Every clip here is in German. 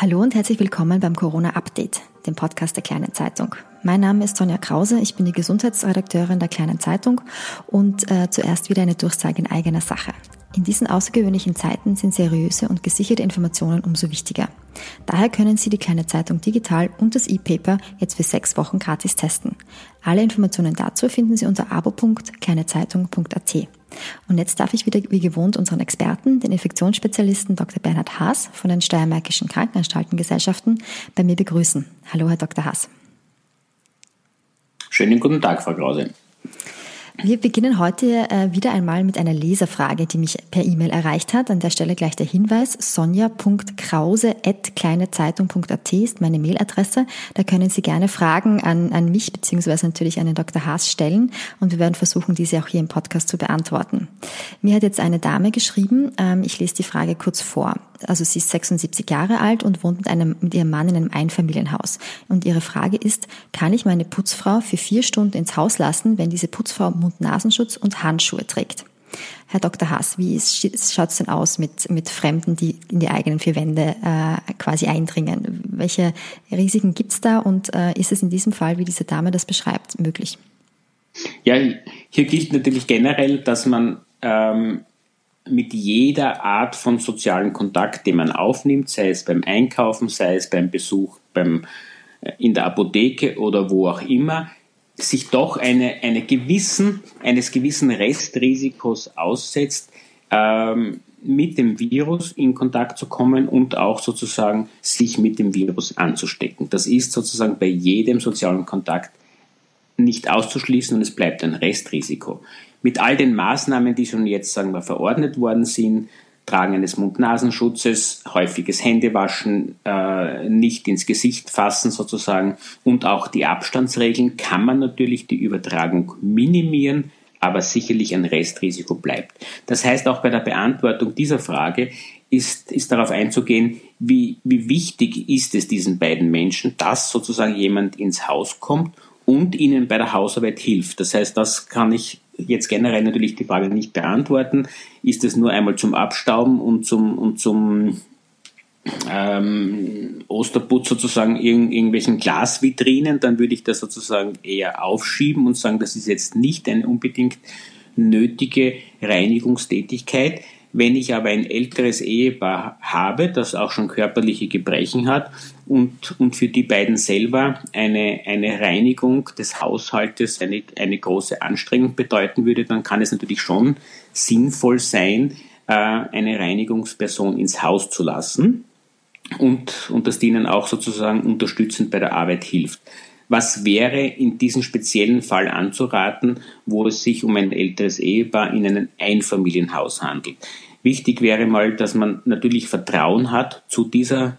Hallo und herzlich willkommen beim Corona Update, dem Podcast der Kleinen Zeitung. Mein Name ist Sonja Krause, ich bin die Gesundheitsredakteurin der Kleinen Zeitung und äh, zuerst wieder eine Durchsage in eigener Sache. In diesen außergewöhnlichen Zeiten sind seriöse und gesicherte Informationen umso wichtiger. Daher können Sie die Kleine Zeitung digital und das E-Paper jetzt für sechs Wochen gratis testen. Alle Informationen dazu finden Sie unter abo.kleinezeitung.at. Und jetzt darf ich wieder wie gewohnt unseren Experten, den Infektionsspezialisten Dr. Bernhard Haas von den Steiermärkischen Krankenanstaltengesellschaften, bei mir begrüßen. Hallo, Herr Dr. Haas. Schönen guten Tag, Frau Krause. Wir beginnen heute äh, wieder einmal mit einer Leserfrage, die mich per E-Mail erreicht hat. An der Stelle gleich der Hinweis. sonja.krause.kleinezeitung.at ist meine Mailadresse. Da können Sie gerne Fragen an, an mich beziehungsweise natürlich an den Dr. Haas stellen und wir werden versuchen, diese auch hier im Podcast zu beantworten. Mir hat jetzt eine Dame geschrieben, ähm, ich lese die Frage kurz vor also sie ist 76 Jahre alt und wohnt mit, einem, mit ihrem Mann in einem Einfamilienhaus. Und ihre Frage ist, kann ich meine Putzfrau für vier Stunden ins Haus lassen, wenn diese Putzfrau Mund-Nasenschutz und Handschuhe trägt? Herr Dr. Haas, wie schaut es denn aus mit, mit Fremden, die in die eigenen vier Wände äh, quasi eindringen? Welche Risiken gibt es da und äh, ist es in diesem Fall, wie diese Dame das beschreibt, möglich? Ja, hier gilt natürlich generell, dass man ähm, mit jeder Art von sozialen Kontakt, den man aufnimmt, sei es beim Einkaufen, sei es beim Besuch beim, äh, in der Apotheke oder wo auch immer, sich doch eine, eine gewissen, eines gewissen Restrisikos aussetzt, ähm, mit dem Virus in Kontakt zu kommen und auch sozusagen sich mit dem Virus anzustecken. Das ist sozusagen bei jedem sozialen Kontakt nicht auszuschließen und es bleibt ein Restrisiko mit all den Maßnahmen, die schon jetzt, sagen wir, verordnet worden sind, Tragen eines Mund-Nasenschutzes, häufiges Händewaschen, äh, nicht ins Gesicht fassen sozusagen und auch die Abstandsregeln kann man natürlich die Übertragung minimieren, aber sicherlich ein Restrisiko bleibt. Das heißt, auch bei der Beantwortung dieser Frage ist, ist darauf einzugehen, wie, wie wichtig ist es diesen beiden Menschen, dass sozusagen jemand ins Haus kommt und ihnen bei der Hausarbeit hilft. Das heißt, das kann ich jetzt generell natürlich die Frage nicht beantworten. Ist es nur einmal zum Abstauben und zum, und zum ähm, Osterputz sozusagen in irgendwelchen Glasvitrinen, dann würde ich das sozusagen eher aufschieben und sagen, das ist jetzt nicht eine unbedingt nötige Reinigungstätigkeit. Wenn ich aber ein älteres Ehepaar habe, das auch schon körperliche Gebrechen hat und, und für die beiden selber eine, eine Reinigung des Haushaltes eine, eine große Anstrengung bedeuten würde, dann kann es natürlich schon sinnvoll sein, äh, eine Reinigungsperson ins Haus zu lassen und, und das denen auch sozusagen unterstützend bei der Arbeit hilft. Was wäre in diesem speziellen Fall anzuraten, wo es sich um ein älteres Ehepaar in einem Einfamilienhaus handelt? Wichtig wäre mal, dass man natürlich Vertrauen hat zu dieser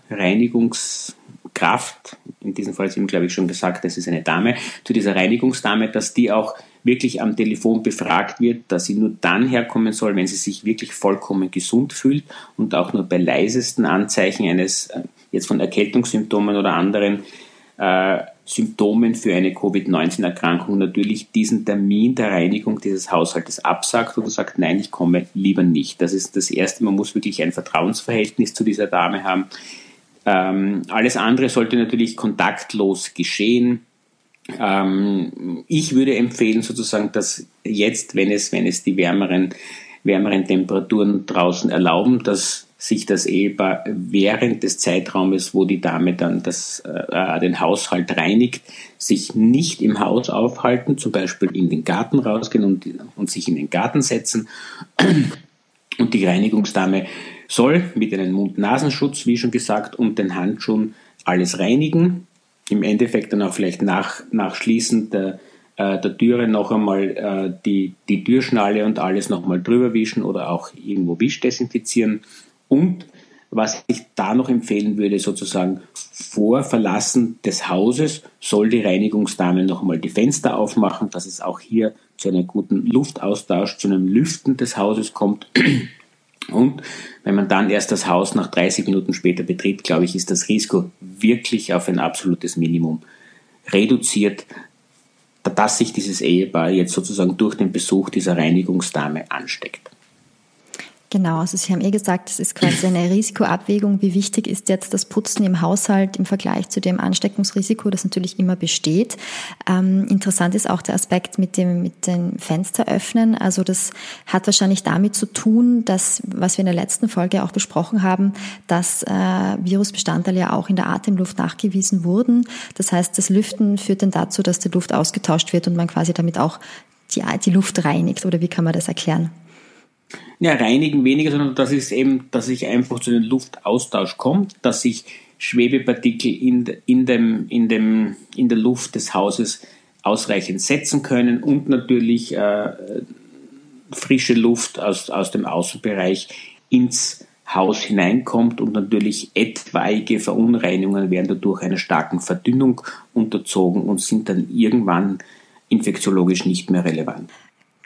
Reinigungskraft. In diesem Fall sind, glaube ich, schon gesagt, das ist eine Dame, zu dieser Reinigungsdame, dass die auch wirklich am Telefon befragt wird, dass sie nur dann herkommen soll, wenn sie sich wirklich vollkommen gesund fühlt und auch nur bei leisesten Anzeichen eines äh, jetzt von Erkältungssymptomen oder anderen äh, Symptomen für eine Covid-19-Erkrankung natürlich diesen Termin der Reinigung dieses Haushaltes absagt oder sagt, nein, ich komme lieber nicht. Das ist das Erste. Man muss wirklich ein Vertrauensverhältnis zu dieser Dame haben. Ähm, alles andere sollte natürlich kontaktlos geschehen. Ähm, ich würde empfehlen sozusagen, dass jetzt, wenn es, wenn es die wärmeren, wärmeren Temperaturen draußen erlauben, dass sich das Ehepaar während des Zeitraumes, wo die Dame dann das, äh, den Haushalt reinigt, sich nicht im Haus aufhalten, zum Beispiel in den Garten rausgehen und, und sich in den Garten setzen. Und die Reinigungsdame soll mit einem Mund-Nasenschutz, wie schon gesagt, und den Handschuhen alles reinigen. Im Endeffekt dann auch vielleicht nach, nach Schließen der, äh, der Türe noch einmal äh, die, die Türschnalle und alles nochmal drüber wischen oder auch irgendwo Wisch desinfizieren und was ich da noch empfehlen würde, sozusagen vor Verlassen des Hauses soll die Reinigungsdame noch einmal die Fenster aufmachen, dass es auch hier zu einem guten Luftaustausch, zu einem Lüften des Hauses kommt. Und wenn man dann erst das Haus nach 30 Minuten später betritt, glaube ich, ist das Risiko wirklich auf ein absolutes Minimum reduziert, dass sich dieses Ehepaar jetzt sozusagen durch den Besuch dieser Reinigungsdame ansteckt. Genau, also Sie haben eh gesagt, es ist quasi eine Risikoabwägung. Wie wichtig ist jetzt das Putzen im Haushalt im Vergleich zu dem Ansteckungsrisiko, das natürlich immer besteht? Ähm, interessant ist auch der Aspekt mit dem, mit den Fenster öffnen. Also das hat wahrscheinlich damit zu tun, dass, was wir in der letzten Folge auch besprochen haben, dass äh, Virusbestandteile ja auch in der Atemluft nachgewiesen wurden. Das heißt, das Lüften führt dann dazu, dass die Luft ausgetauscht wird und man quasi damit auch die, die Luft reinigt. Oder wie kann man das erklären? Ja, reinigen weniger, sondern das ist eben, dass ich einfach zu dem Luftaustausch kommt, dass sich Schwebepartikel in, in, dem, in, dem, in der Luft des Hauses ausreichend setzen können und natürlich äh, frische Luft aus, aus dem Außenbereich ins Haus hineinkommt und natürlich etwaige Verunreinigungen werden dadurch einer starken Verdünnung unterzogen und sind dann irgendwann infektiologisch nicht mehr relevant.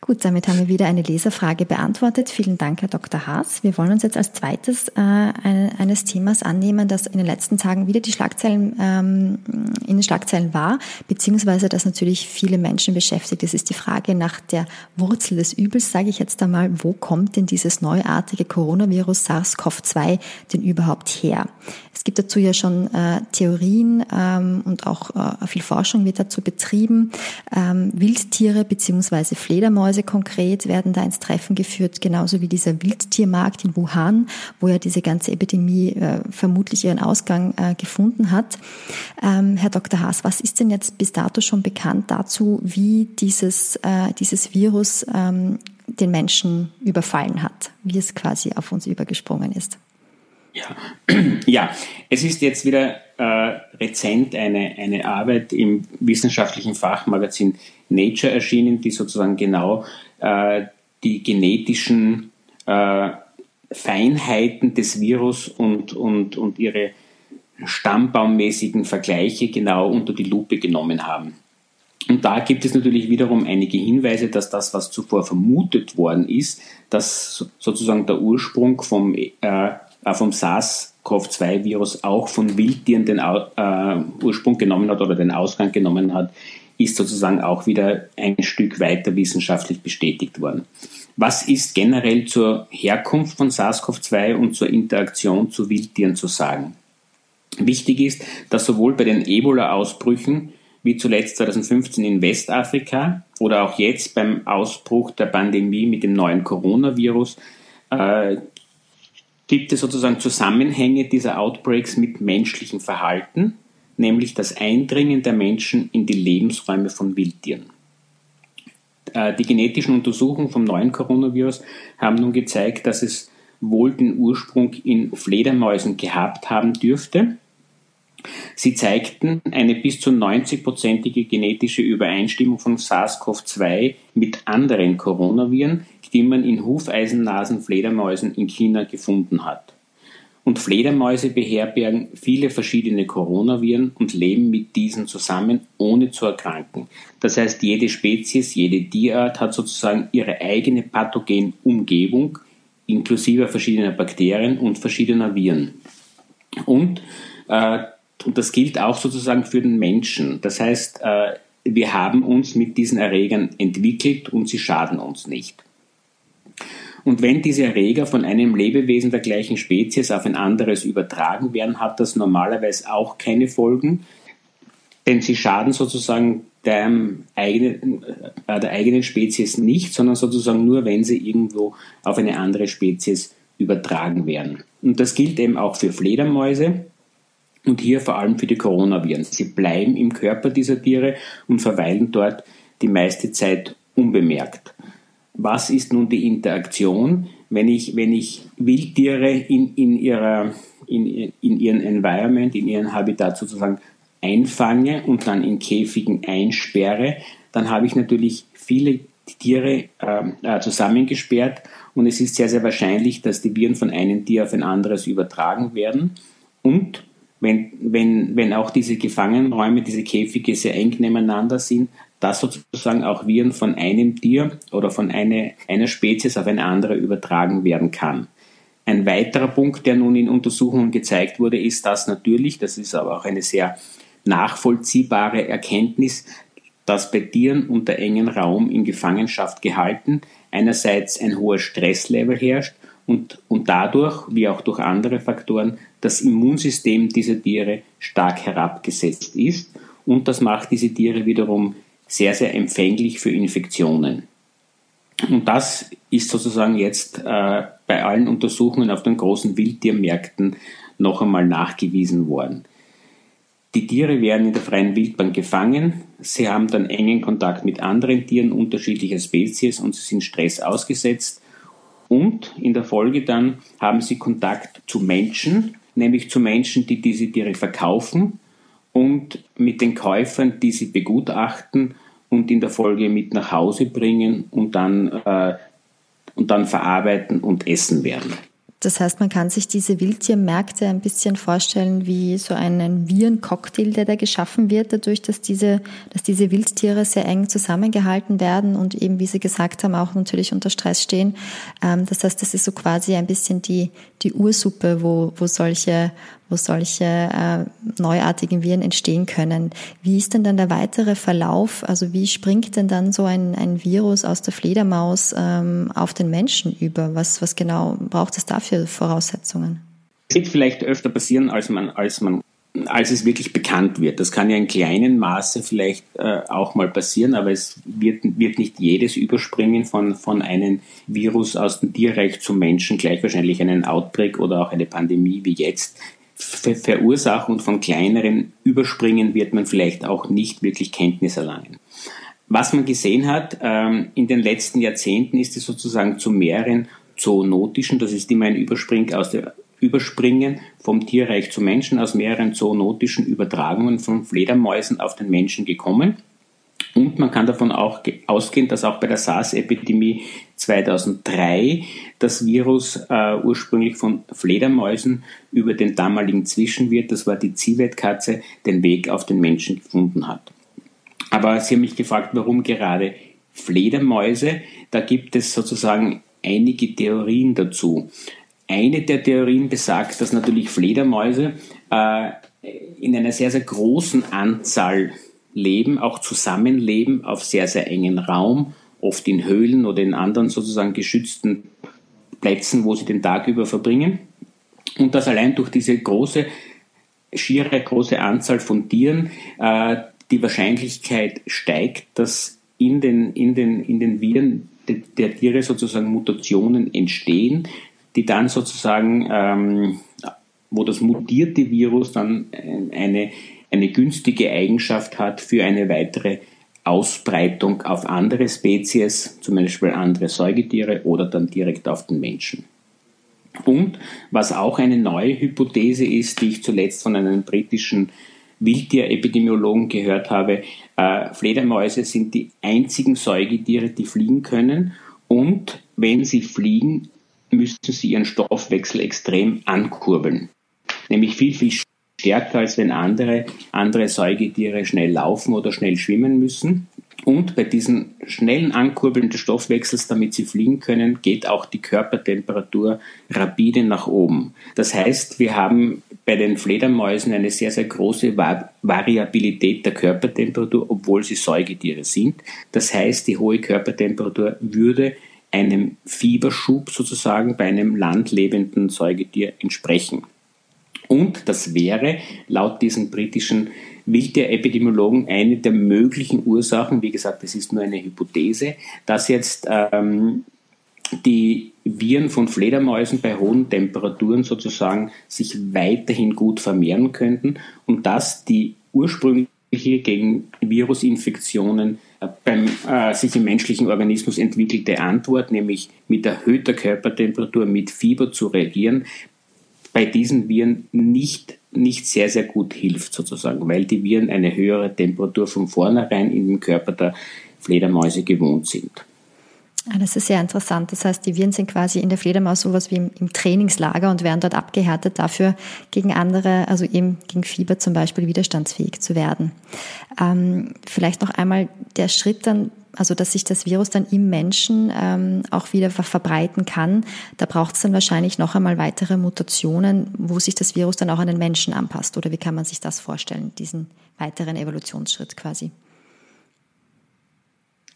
Gut, damit haben wir wieder eine Leserfrage beantwortet. Vielen Dank, Herr Dr. Haas. Wir wollen uns jetzt als zweites äh, eines Themas annehmen, das in den letzten Tagen wieder die Schlagzeilen ähm, in den Schlagzeilen war, beziehungsweise das natürlich viele Menschen beschäftigt. Das ist die Frage nach der Wurzel des Übels, sage ich jetzt einmal. Wo kommt denn dieses neuartige Coronavirus SARS-CoV-2 denn überhaupt her? Es gibt dazu ja schon äh, Theorien ähm, und auch äh, viel Forschung wird dazu betrieben. Ähm, Wildtiere beziehungsweise Fledermäuse Fledermäuse konkret werden da ins Treffen geführt, genauso wie dieser Wildtiermarkt in Wuhan, wo ja diese ganze Epidemie äh, vermutlich ihren Ausgang äh, gefunden hat. Ähm, Herr Dr. Haas, was ist denn jetzt bis dato schon bekannt dazu, wie dieses, äh, dieses Virus ähm, den Menschen überfallen hat, wie es quasi auf uns übergesprungen ist? Ja, ja es ist jetzt wieder äh, rezent eine, eine Arbeit im wissenschaftlichen Fachmagazin Nature erschienen, die sozusagen genau äh, die genetischen äh, Feinheiten des Virus und, und, und ihre stammbaummäßigen Vergleiche genau unter die Lupe genommen haben. Und da gibt es natürlich wiederum einige Hinweise, dass das, was zuvor vermutet worden ist, dass sozusagen der Ursprung vom, äh, vom SARS-CoV-2-Virus auch von Wildtieren den äh, Ursprung genommen hat oder den Ausgang genommen hat, ist sozusagen auch wieder ein Stück weiter wissenschaftlich bestätigt worden. Was ist generell zur Herkunft von SARS-CoV-2 und zur Interaktion zu Wildtieren zu sagen? Wichtig ist, dass sowohl bei den Ebola-Ausbrüchen wie zuletzt 2015 in Westafrika oder auch jetzt beim Ausbruch der Pandemie mit dem neuen Coronavirus äh, gibt es sozusagen Zusammenhänge dieser Outbreaks mit menschlichem Verhalten nämlich das Eindringen der Menschen in die Lebensräume von Wildtieren. Äh, die genetischen Untersuchungen vom neuen Coronavirus haben nun gezeigt, dass es wohl den Ursprung in Fledermäusen gehabt haben dürfte. Sie zeigten eine bis zu 90-prozentige genetische Übereinstimmung von SARS-CoV-2 mit anderen Coronaviren, die man in Hufeisennasen-Fledermäusen in China gefunden hat. Und Fledermäuse beherbergen viele verschiedene Coronaviren und leben mit diesen zusammen, ohne zu erkranken. Das heißt, jede Spezies, jede Tierart hat sozusagen ihre eigene Pathogenumgebung, inklusive verschiedener Bakterien und verschiedener Viren. Und, äh, das gilt auch sozusagen für den Menschen. Das heißt, äh, wir haben uns mit diesen Erregern entwickelt und sie schaden uns nicht. Und wenn diese Erreger von einem Lebewesen der gleichen Spezies auf ein anderes übertragen werden, hat das normalerweise auch keine Folgen, denn sie schaden sozusagen der eigenen, äh, der eigenen Spezies nicht, sondern sozusagen nur, wenn sie irgendwo auf eine andere Spezies übertragen werden. Und das gilt eben auch für Fledermäuse und hier vor allem für die Coronaviren. Sie bleiben im Körper dieser Tiere und verweilen dort die meiste Zeit unbemerkt was ist nun die Interaktion, wenn ich, wenn ich Wildtiere in, in, ihrer, in, in ihren Environment, in ihren Habitat sozusagen einfange und dann in Käfigen einsperre, dann habe ich natürlich viele Tiere ähm, äh, zusammengesperrt und es ist sehr, sehr wahrscheinlich, dass die Viren von einem Tier auf ein anderes übertragen werden. Und wenn, wenn, wenn auch diese Gefangenenräume, diese Käfige sehr eng nebeneinander sind, dass sozusagen auch Viren von einem Tier oder von eine, einer Spezies auf eine andere übertragen werden kann. Ein weiterer Punkt, der nun in Untersuchungen gezeigt wurde, ist, dass natürlich, das ist aber auch eine sehr nachvollziehbare Erkenntnis, dass bei Tieren unter engen Raum in Gefangenschaft gehalten einerseits ein hoher Stresslevel herrscht und, und dadurch, wie auch durch andere Faktoren, das Immunsystem dieser Tiere stark herabgesetzt ist und das macht diese Tiere wiederum sehr, sehr empfänglich für Infektionen. Und das ist sozusagen jetzt äh, bei allen Untersuchungen auf den großen Wildtiermärkten noch einmal nachgewiesen worden. Die Tiere werden in der freien Wildbahn gefangen, sie haben dann engen Kontakt mit anderen Tieren unterschiedlicher Spezies und sie sind Stress ausgesetzt und in der Folge dann haben sie Kontakt zu Menschen, nämlich zu Menschen, die diese Tiere verkaufen und mit den Käufern, die sie begutachten und in der Folge mit nach Hause bringen und dann, äh, und dann verarbeiten und essen werden. Das heißt, man kann sich diese Wildtiermärkte ein bisschen vorstellen wie so einen Virencocktail, der da geschaffen wird, dadurch, dass diese, dass diese Wildtiere sehr eng zusammengehalten werden und eben, wie Sie gesagt haben, auch natürlich unter Stress stehen. Ähm, das heißt, das ist so quasi ein bisschen die, die Ursuppe, wo, wo solche, wo solche äh, neuartigen Viren entstehen können. Wie ist denn dann der weitere Verlauf? Also wie springt denn dann so ein, ein Virus aus der Fledermaus ähm, auf den Menschen über? Was, was genau braucht es da für Voraussetzungen? Es wird vielleicht öfter passieren, als man, als man als es wirklich bekannt wird. Das kann ja in kleinen Maße vielleicht äh, auch mal passieren, aber es wird, wird nicht jedes Überspringen von, von einem Virus aus dem Tierreich zum Menschen gleich wahrscheinlich einen Outbreak oder auch eine Pandemie wie jetzt verursachen und von kleineren Überspringen wird man vielleicht auch nicht wirklich Kenntnis erlangen. Was man gesehen hat ähm, in den letzten Jahrzehnten ist es sozusagen zu mehreren zoonotischen, das ist immer ein Überspring aus der Überspringen vom Tierreich zum Menschen aus mehreren zoonotischen Übertragungen von Fledermäusen auf den Menschen gekommen. Und man kann davon auch ausgehen, dass auch bei der SARS-Epidemie 2003 das Virus äh, ursprünglich von Fledermäusen über den damaligen Zwischenwirt, das war die Zivetkatze, den Weg auf den Menschen gefunden hat. Aber Sie haben mich gefragt, warum gerade Fledermäuse? Da gibt es sozusagen einige Theorien dazu. Eine der Theorien besagt, dass natürlich Fledermäuse äh, in einer sehr, sehr großen Anzahl leben, auch zusammenleben auf sehr, sehr engen Raum, oft in Höhlen oder in anderen sozusagen geschützten Plätzen, wo sie den Tag über verbringen. Und dass allein durch diese große, schiere große Anzahl von Tieren äh, die Wahrscheinlichkeit steigt, dass in den, in den, in den Viren der Tiere sozusagen Mutationen entstehen, die dann sozusagen, ähm, wo das mutierte Virus dann eine eine günstige Eigenschaft hat für eine weitere Ausbreitung auf andere Spezies, zum Beispiel andere Säugetiere oder dann direkt auf den Menschen. Und was auch eine neue Hypothese ist, die ich zuletzt von einem britischen Wildtierepidemiologen gehört habe, äh, Fledermäuse sind die einzigen Säugetiere, die fliegen können und wenn sie fliegen, müssen sie ihren Stoffwechsel extrem ankurbeln. Nämlich viel, viel stärker, als wenn andere, andere Säugetiere schnell laufen oder schnell schwimmen müssen. Und bei diesem schnellen Ankurbeln des Stoffwechsels, damit sie fliegen können, geht auch die Körpertemperatur rapide nach oben. Das heißt, wir haben bei den Fledermäusen eine sehr, sehr große Variabilität der Körpertemperatur, obwohl sie Säugetiere sind. Das heißt, die hohe Körpertemperatur würde einem Fieberschub sozusagen bei einem landlebenden Säugetier entsprechen. Und das wäre laut diesen britischen Wildtierepidemiologen eine der möglichen Ursachen, wie gesagt, das ist nur eine Hypothese, dass jetzt ähm, die Viren von Fledermäusen bei hohen Temperaturen sozusagen sich weiterhin gut vermehren könnten und dass die ursprüngliche gegen Virusinfektionen äh, beim äh, sich im menschlichen Organismus entwickelte Antwort, nämlich mit erhöhter Körpertemperatur, mit Fieber zu reagieren, bei diesen Viren nicht, nicht sehr, sehr gut hilft sozusagen, weil die Viren eine höhere Temperatur von vornherein in dem Körper der Fledermäuse gewohnt sind. Ah, das ist sehr interessant. Das heißt, die Viren sind quasi in der Fledermaus sowas wie im, im, Trainingslager und werden dort abgehärtet dafür, gegen andere, also eben gegen Fieber zum Beispiel widerstandsfähig zu werden. Ähm, vielleicht noch einmal der Schritt dann also dass sich das Virus dann im Menschen ähm, auch wieder verbreiten kann. Da braucht es dann wahrscheinlich noch einmal weitere Mutationen, wo sich das Virus dann auch an den Menschen anpasst. Oder wie kann man sich das vorstellen, diesen weiteren Evolutionsschritt quasi?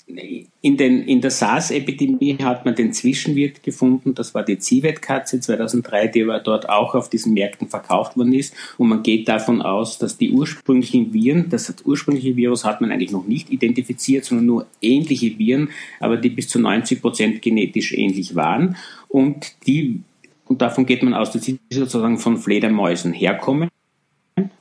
In, den, in der SARS-Epidemie hat man den Zwischenwirt gefunden, das war die Zivet-Katze 2003, die aber dort auch auf diesen Märkten verkauft worden ist. Und man geht davon aus, dass die ursprünglichen Viren, das ursprüngliche Virus hat man eigentlich noch nicht identifiziert, sondern nur ähnliche Viren, aber die bis zu 90 Prozent genetisch ähnlich waren. Und die und davon geht man aus, dass sie sozusagen von Fledermäusen herkommen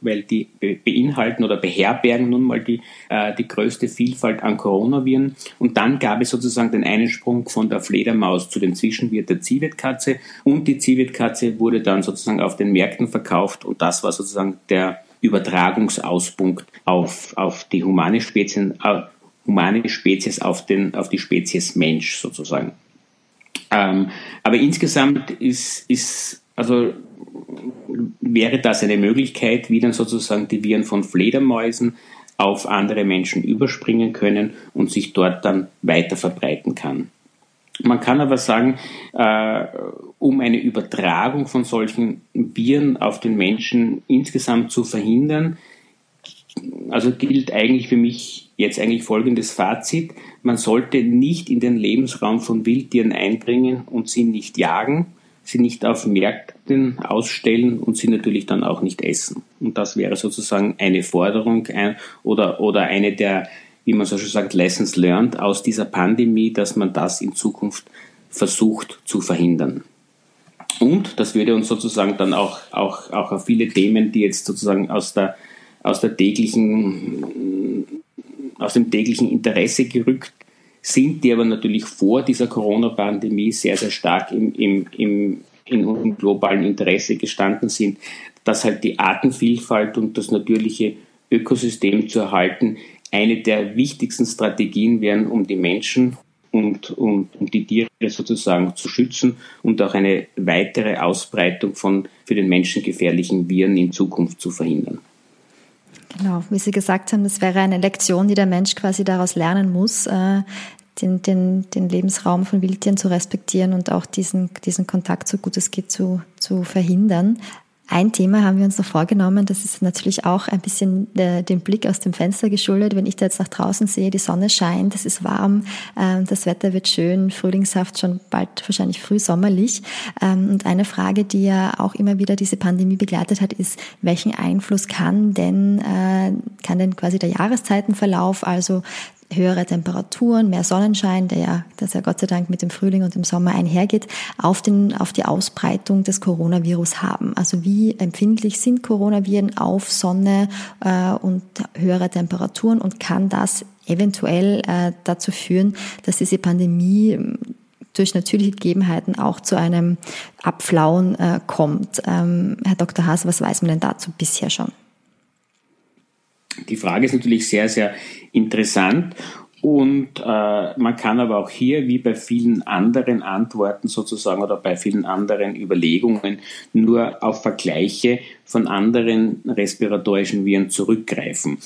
weil die beinhalten oder beherbergen nun mal die, äh, die größte Vielfalt an Coronaviren. Und dann gab es sozusagen den Einsprung von der Fledermaus zu dem Zwischenwirt der Zivetkatze und die Zivetkatze wurde dann sozusagen auf den Märkten verkauft und das war sozusagen der Übertragungsauspunkt auf, auf die humane Spezies, äh, humane Spezies auf, den, auf die Spezies Mensch sozusagen. Ähm, aber insgesamt ist, ist also wäre das eine Möglichkeit, wie dann sozusagen die Viren von Fledermäusen auf andere Menschen überspringen können und sich dort dann weiter verbreiten kann. Man kann aber sagen, äh, um eine Übertragung von solchen Viren auf den Menschen insgesamt zu verhindern, also gilt eigentlich für mich jetzt eigentlich folgendes Fazit. Man sollte nicht in den Lebensraum von Wildtieren eindringen und sie nicht jagen, sie nicht auf Märkten ausstellen und sie natürlich dann auch nicht essen. Und das wäre sozusagen eine Forderung oder, oder eine der, wie man so schon sagt, Lessons learned aus dieser Pandemie, dass man das in Zukunft versucht zu verhindern. Und das würde uns sozusagen dann auch, auch, auch auf viele Themen, die jetzt sozusagen aus der, aus der täglichen, aus dem täglichen Interesse gerückt sind, die aber natürlich vor dieser Corona-Pandemie sehr, sehr stark im, im, im, in unserem globalen Interesse gestanden sind, dass halt die Artenvielfalt und das natürliche Ökosystem zu erhalten eine der wichtigsten Strategien wären, um die Menschen und, und, und die Tiere sozusagen zu schützen und auch eine weitere Ausbreitung von für den Menschen gefährlichen Viren in Zukunft zu verhindern. Genau, wie Sie gesagt haben, das wäre eine Lektion, die der Mensch quasi daraus lernen muss, äh, den, den, den Lebensraum von Wildtieren zu respektieren und auch diesen, diesen Kontakt so gut es geht zu, zu verhindern. Ein Thema haben wir uns noch vorgenommen, das ist natürlich auch ein bisschen der, dem Blick aus dem Fenster geschuldet. Wenn ich da jetzt nach draußen sehe, die Sonne scheint, es ist warm, äh, das Wetter wird schön, frühlingshaft, schon bald wahrscheinlich frühsommerlich. Ähm, und eine Frage, die ja auch immer wieder diese Pandemie begleitet hat, ist, welchen Einfluss kann denn, äh, kann denn quasi der Jahreszeitenverlauf, also höhere Temperaturen, mehr Sonnenschein, der ja, das ja Gott sei Dank mit dem Frühling und dem Sommer einhergeht, auf, den, auf die Ausbreitung des Coronavirus haben. Also wie empfindlich sind Coronaviren auf Sonne äh, und höhere Temperaturen und kann das eventuell äh, dazu führen, dass diese Pandemie ähm, durch natürliche Gegebenheiten auch zu einem Abflauen äh, kommt. Ähm, Herr Dr. Haas, was weiß man denn dazu bisher schon? Die Frage ist natürlich sehr, sehr interessant und äh, man kann aber auch hier, wie bei vielen anderen Antworten sozusagen oder bei vielen anderen Überlegungen, nur auf Vergleiche von anderen respiratorischen Viren zurückgreifen.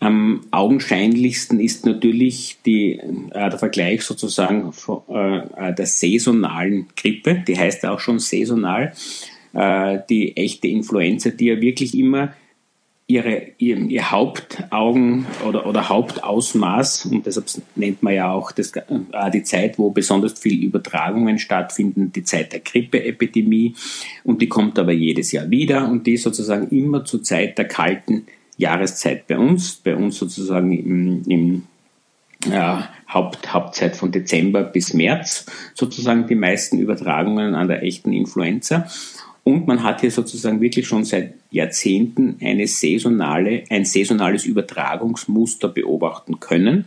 Am augenscheinlichsten ist natürlich die, äh, der Vergleich sozusagen von, äh, der saisonalen Grippe, die heißt auch schon saisonal, äh, die echte Influenza, die ja wirklich immer ihre, ihr, ihr Hauptaugen oder, oder Hauptausmaß, und deshalb nennt man ja auch das, äh, die Zeit, wo besonders viel Übertragungen stattfinden, die Zeit der Grippeepidemie, und die kommt aber jedes Jahr wieder, und die ist sozusagen immer zur Zeit der kalten Jahreszeit bei uns, bei uns sozusagen im, im ja, Haupt, Hauptzeit von Dezember bis März sozusagen die meisten Übertragungen an der echten Influenza. Und man hat hier sozusagen wirklich schon seit Jahrzehnten eine saisonale, ein saisonales Übertragungsmuster beobachten können.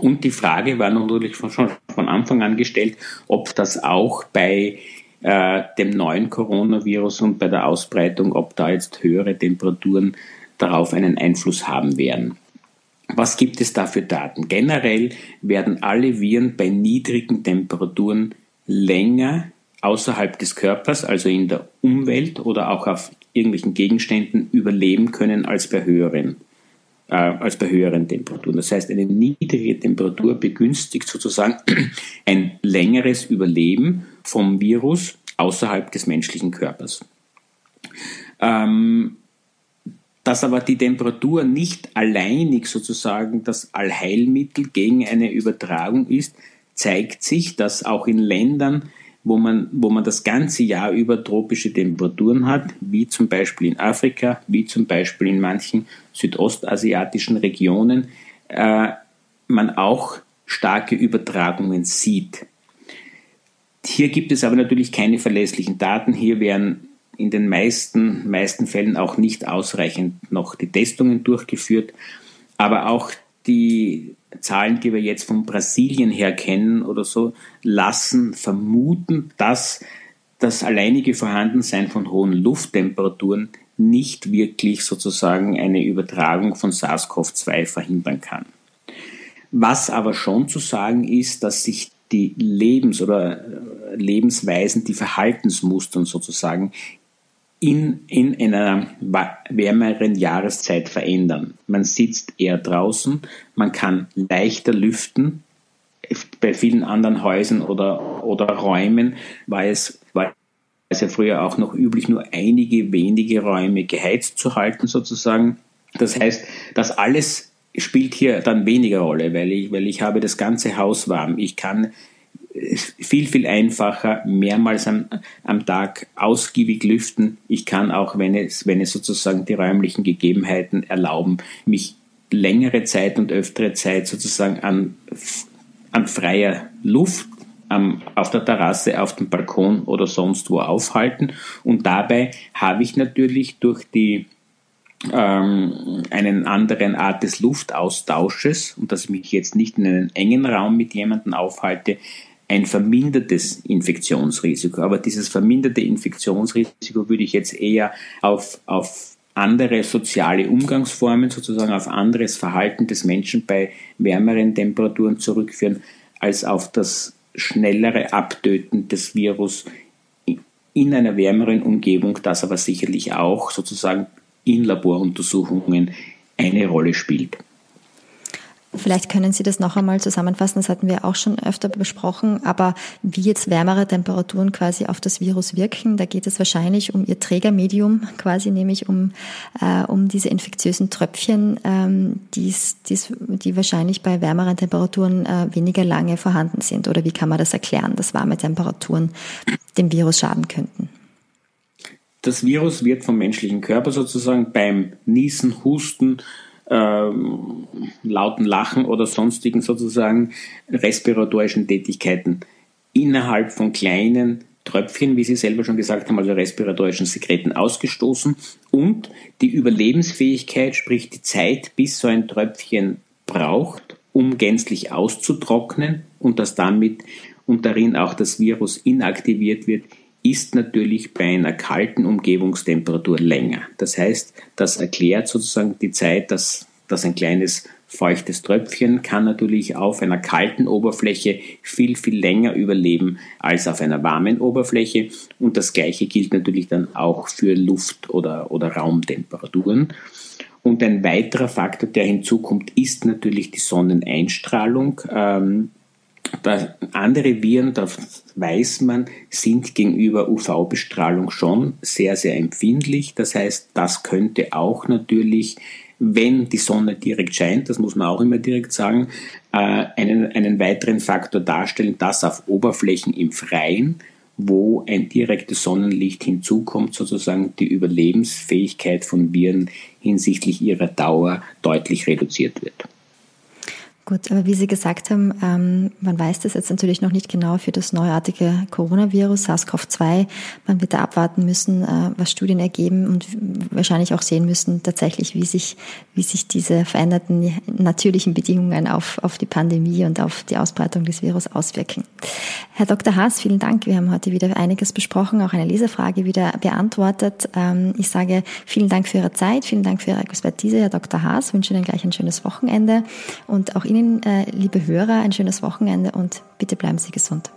Und die Frage war natürlich schon von Anfang an gestellt, ob das auch bei äh, dem neuen Coronavirus und bei der Ausbreitung, ob da jetzt höhere Temperaturen darauf einen Einfluss haben werden. Was gibt es da für Daten? Generell werden alle Viren bei niedrigen Temperaturen länger außerhalb des Körpers, also in der Umwelt oder auch auf irgendwelchen Gegenständen überleben können als bei höheren, äh, als bei höheren Temperaturen. Das heißt, eine niedrige Temperatur begünstigt sozusagen ein längeres Überleben vom Virus außerhalb des menschlichen Körpers. Ähm, dass aber die Temperatur nicht alleinig sozusagen das Allheilmittel gegen eine Übertragung ist, zeigt sich, dass auch in Ländern, wo man, wo man das ganze Jahr über tropische Temperaturen hat, wie zum Beispiel in Afrika, wie zum Beispiel in manchen südostasiatischen Regionen, äh, man auch starke Übertragungen sieht. Hier gibt es aber natürlich keine verlässlichen Daten. Hier werden in den meisten, meisten Fällen auch nicht ausreichend noch die Testungen durchgeführt. Aber auch die Zahlen, die wir jetzt von Brasilien her kennen oder so, lassen vermuten, dass das alleinige Vorhandensein von hohen Lufttemperaturen nicht wirklich sozusagen eine Übertragung von SARS-CoV-2 verhindern kann. Was aber schon zu sagen ist, dass sich die Lebens- oder äh, Lebensweisen, die Verhaltensmuster sozusagen in, in einer wärmeren Jahreszeit verändern. Man sitzt eher draußen, man kann leichter lüften. Bei vielen anderen Häusern oder, oder Räumen war es, war es ja früher auch noch üblich, nur einige wenige Räume geheizt zu halten sozusagen. Das heißt, das alles spielt hier dann weniger Rolle, weil ich, weil ich habe das ganze Haus warm. Ich kann viel, viel einfacher mehrmals am, am Tag ausgiebig lüften. Ich kann auch, wenn es, wenn es sozusagen die räumlichen Gegebenheiten erlauben, mich längere Zeit und öftere Zeit sozusagen an, an freier Luft am, auf der Terrasse, auf dem Balkon oder sonst wo aufhalten. Und dabei habe ich natürlich durch die ähm, einen anderen Art des Luftaustausches und dass ich mich jetzt nicht in einem engen Raum mit jemandem aufhalte, ein vermindertes Infektionsrisiko. Aber dieses verminderte Infektionsrisiko würde ich jetzt eher auf, auf andere soziale Umgangsformen, sozusagen auf anderes Verhalten des Menschen bei wärmeren Temperaturen zurückführen, als auf das schnellere Abtöten des Virus in einer wärmeren Umgebung, das aber sicherlich auch sozusagen in Laboruntersuchungen eine Rolle spielt. Vielleicht können Sie das noch einmal zusammenfassen, das hatten wir auch schon öfter besprochen, aber wie jetzt wärmere Temperaturen quasi auf das Virus wirken, da geht es wahrscheinlich um Ihr Trägermedium, quasi nämlich um, äh, um diese infektiösen Tröpfchen, ähm, die's, die's, die wahrscheinlich bei wärmeren Temperaturen äh, weniger lange vorhanden sind. Oder wie kann man das erklären, dass warme Temperaturen dem Virus schaden könnten? Das Virus wird vom menschlichen Körper sozusagen beim Niesen, Husten, ähm, lauten Lachen oder sonstigen sozusagen respiratorischen Tätigkeiten innerhalb von kleinen Tröpfchen, wie Sie selber schon gesagt haben, also respiratorischen Sekreten ausgestoßen. Und die Überlebensfähigkeit, sprich die Zeit, bis so ein Tröpfchen braucht, um gänzlich auszutrocknen und dass damit und darin auch das Virus inaktiviert wird, ist natürlich bei einer kalten Umgebungstemperatur länger. Das heißt, das erklärt sozusagen die Zeit, dass, dass ein kleines feuchtes Tröpfchen kann natürlich auf einer kalten Oberfläche viel, viel länger überleben als auf einer warmen Oberfläche. Und das Gleiche gilt natürlich dann auch für Luft- oder, oder Raumtemperaturen. Und ein weiterer Faktor, der hinzukommt, ist natürlich die Sonneneinstrahlung. Ähm, andere Viren, das weiß man, sind gegenüber UV-Bestrahlung schon sehr, sehr empfindlich. Das heißt, das könnte auch natürlich, wenn die Sonne direkt scheint, das muss man auch immer direkt sagen, äh, einen, einen weiteren Faktor darstellen, dass auf Oberflächen im Freien, wo ein direktes Sonnenlicht hinzukommt, sozusagen die Überlebensfähigkeit von Viren hinsichtlich ihrer Dauer deutlich reduziert wird. Gut, aber wie Sie gesagt haben, ähm, man weiß das jetzt natürlich noch nicht genau für das neuartige Coronavirus SARS-CoV-2. Man wird da abwarten müssen, äh, was Studien ergeben und wahrscheinlich auch sehen müssen, tatsächlich, wie sich, wie sich diese veränderten natürlichen Bedingungen auf, auf die Pandemie und auf die Ausbreitung des Virus auswirken. Herr Dr. Haas, vielen Dank. Wir haben heute wieder einiges besprochen, auch eine Leserfrage wieder beantwortet. Ähm, ich sage vielen Dank für Ihre Zeit, vielen Dank für Ihre Expertise, Herr Dr. Haas. Ich wünsche Ihnen gleich ein schönes Wochenende und auch Ihnen Ihnen, äh, liebe Hörer, ein schönes Wochenende und bitte bleiben Sie gesund.